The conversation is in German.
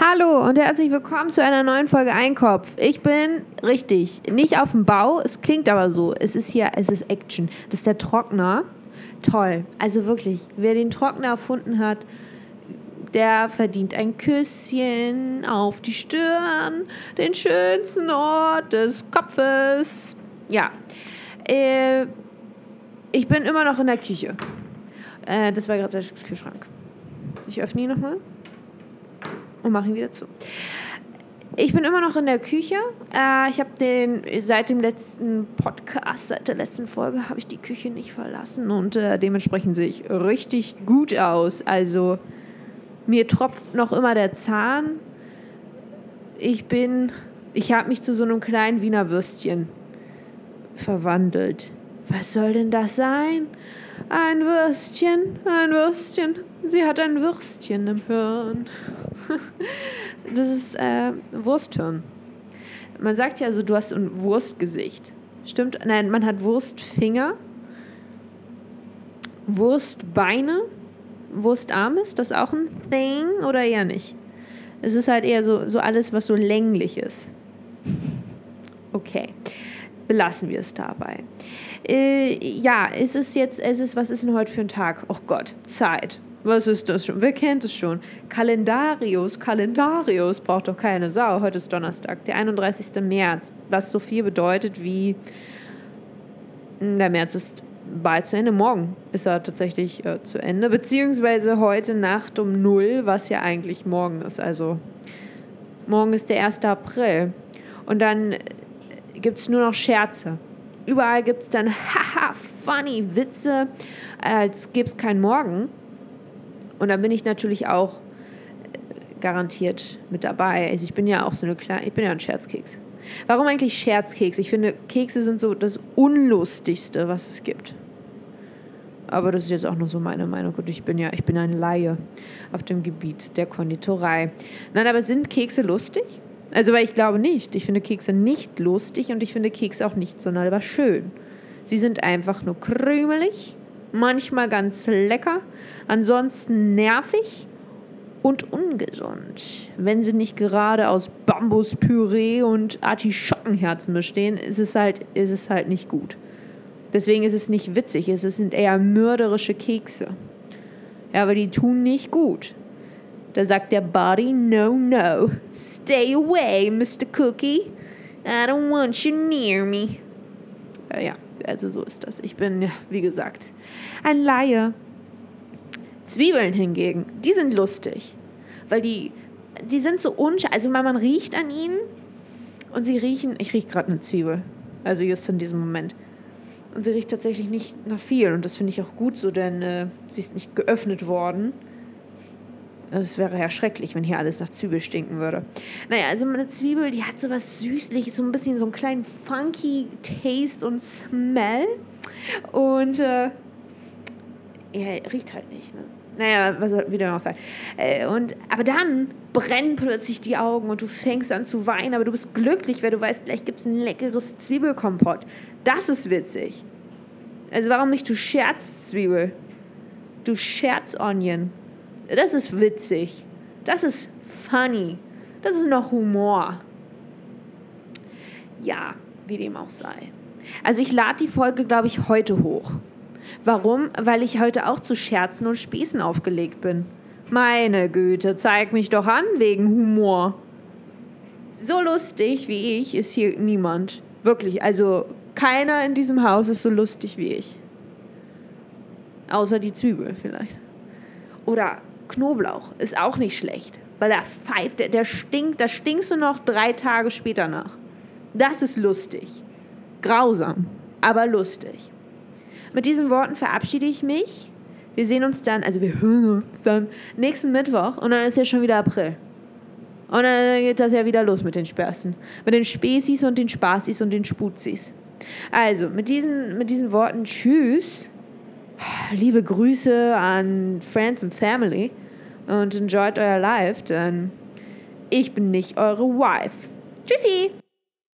Hallo und herzlich willkommen zu einer neuen Folge Einkopf. Ich bin richtig, nicht auf dem Bau, es klingt aber so. Es ist hier, es ist Action. Das ist der Trockner. Toll. Also wirklich, wer den Trockner erfunden hat, der verdient ein Küsschen auf die Stirn, den schönsten Ort des Kopfes. Ja. Äh, ich bin immer noch in der Küche. Äh, das war gerade der Kühlschrank. Ich öffne ihn nochmal und mache ihn wieder zu. Ich bin immer noch in der Küche. Äh, ich habe den seit dem letzten Podcast, seit der letzten Folge, habe ich die Küche nicht verlassen und äh, dementsprechend sehe ich richtig gut aus. Also mir tropft noch immer der Zahn. Ich bin, ich habe mich zu so einem kleinen Wiener Würstchen verwandelt. Was soll denn das sein? Ein Würstchen, ein Würstchen. Sie hat ein Würstchen im Hirn. das ist äh, Wursthirn. Man sagt ja also, du hast ein Wurstgesicht. Stimmt? Nein, man hat Wurstfinger, Wurstbeine, Wurstarm ist das auch ein Thing oder eher nicht? Es ist halt eher so, so alles, was so länglich ist. Okay, belassen wir es dabei. Äh, ja, es ist jetzt, es ist, was ist denn heute für ein Tag? Oh Gott, Zeit. Was ist das schon? Wer kennt es schon? Kalendarius, Kalendarius braucht doch keine Sau. Heute ist Donnerstag, der 31. März, was so viel bedeutet wie hm, der März ist bald zu Ende. Morgen ist er tatsächlich äh, zu Ende, beziehungsweise heute Nacht um null, was ja eigentlich morgen ist. Also morgen ist der 1. April. Und dann gibt es nur noch Scherze. Überall gibt es dann haha, funny Witze, als gäbe es keinen Morgen. Und dann bin ich natürlich auch äh, garantiert mit dabei. Also ich bin ja auch so eine kleine, ich bin ja ein Scherzkeks. Warum eigentlich Scherzkeks? Ich finde, Kekse sind so das Unlustigste, was es gibt. Aber das ist jetzt auch nur so meine Meinung. Und ich bin ja, ich bin ein Laie auf dem Gebiet der Konditorei. Nein, aber sind Kekse lustig? Also, weil ich glaube nicht. Ich finde Kekse nicht lustig und ich finde Kekse auch nicht sonderbar schön. Sie sind einfach nur krümelig manchmal ganz lecker, ansonsten nervig und ungesund. Wenn sie nicht gerade aus Bambuspüree und Artischockenherzen bestehen, ist es halt, ist es halt nicht gut. Deswegen ist es nicht witzig, es sind eher mörderische Kekse. Ja, aber die tun nicht gut. Da sagt der Body, no, no, stay away, Mr. Cookie. I don't want you near me. Ja, ja also so ist das. Ich bin, wie gesagt, ein Laie. Zwiebeln hingegen, die sind lustig, weil die, die sind so unscharf. Also man, man riecht an ihnen und sie riechen, ich rieche gerade eine Zwiebel, also just in diesem Moment. Und sie riecht tatsächlich nicht nach viel und das finde ich auch gut so, denn äh, sie ist nicht geöffnet worden. Es wäre ja schrecklich, wenn hier alles nach Zwiebel stinken würde. Naja, also eine Zwiebel, die hat so was Süßliches, so ein bisschen so einen kleinen funky Taste und Smell. Und äh, ja, riecht halt nicht, ne? Naja, was soll wieder noch sagen? Äh, und, aber dann brennen plötzlich die Augen und du fängst an zu weinen, aber du bist glücklich, weil du weißt, gleich gibt es ein leckeres Zwiebelkompott. Das ist witzig. Also warum nicht du Scherzzwiebel? Du Scherzonion. Das ist witzig. Das ist funny. Das ist noch Humor. Ja, wie dem auch sei. Also ich lade die Folge, glaube ich, heute hoch. Warum? Weil ich heute auch zu Scherzen und Spießen aufgelegt bin. Meine Güte, zeig mich doch an wegen Humor. So lustig wie ich ist hier niemand. Wirklich, also keiner in diesem Haus ist so lustig wie ich. Außer die Zwiebel vielleicht. Oder Knoblauch ist auch nicht schlecht, weil der pfeift, der, der stinkt, da stinkst du noch drei Tage später nach. Das ist lustig. Grausam, aber lustig. Mit diesen Worten verabschiede ich mich. Wir sehen uns dann, also wir hören uns dann nächsten Mittwoch und dann ist ja schon wieder April. Und dann geht das ja wieder los mit den Späßen. Mit den Spezies und den Spaßis und den Spuzis. Also, mit diesen, mit diesen Worten Tschüss. Liebe Grüße an Friends and Family und enjoyt euer Life, denn ich bin nicht eure Wife. Tschüssi!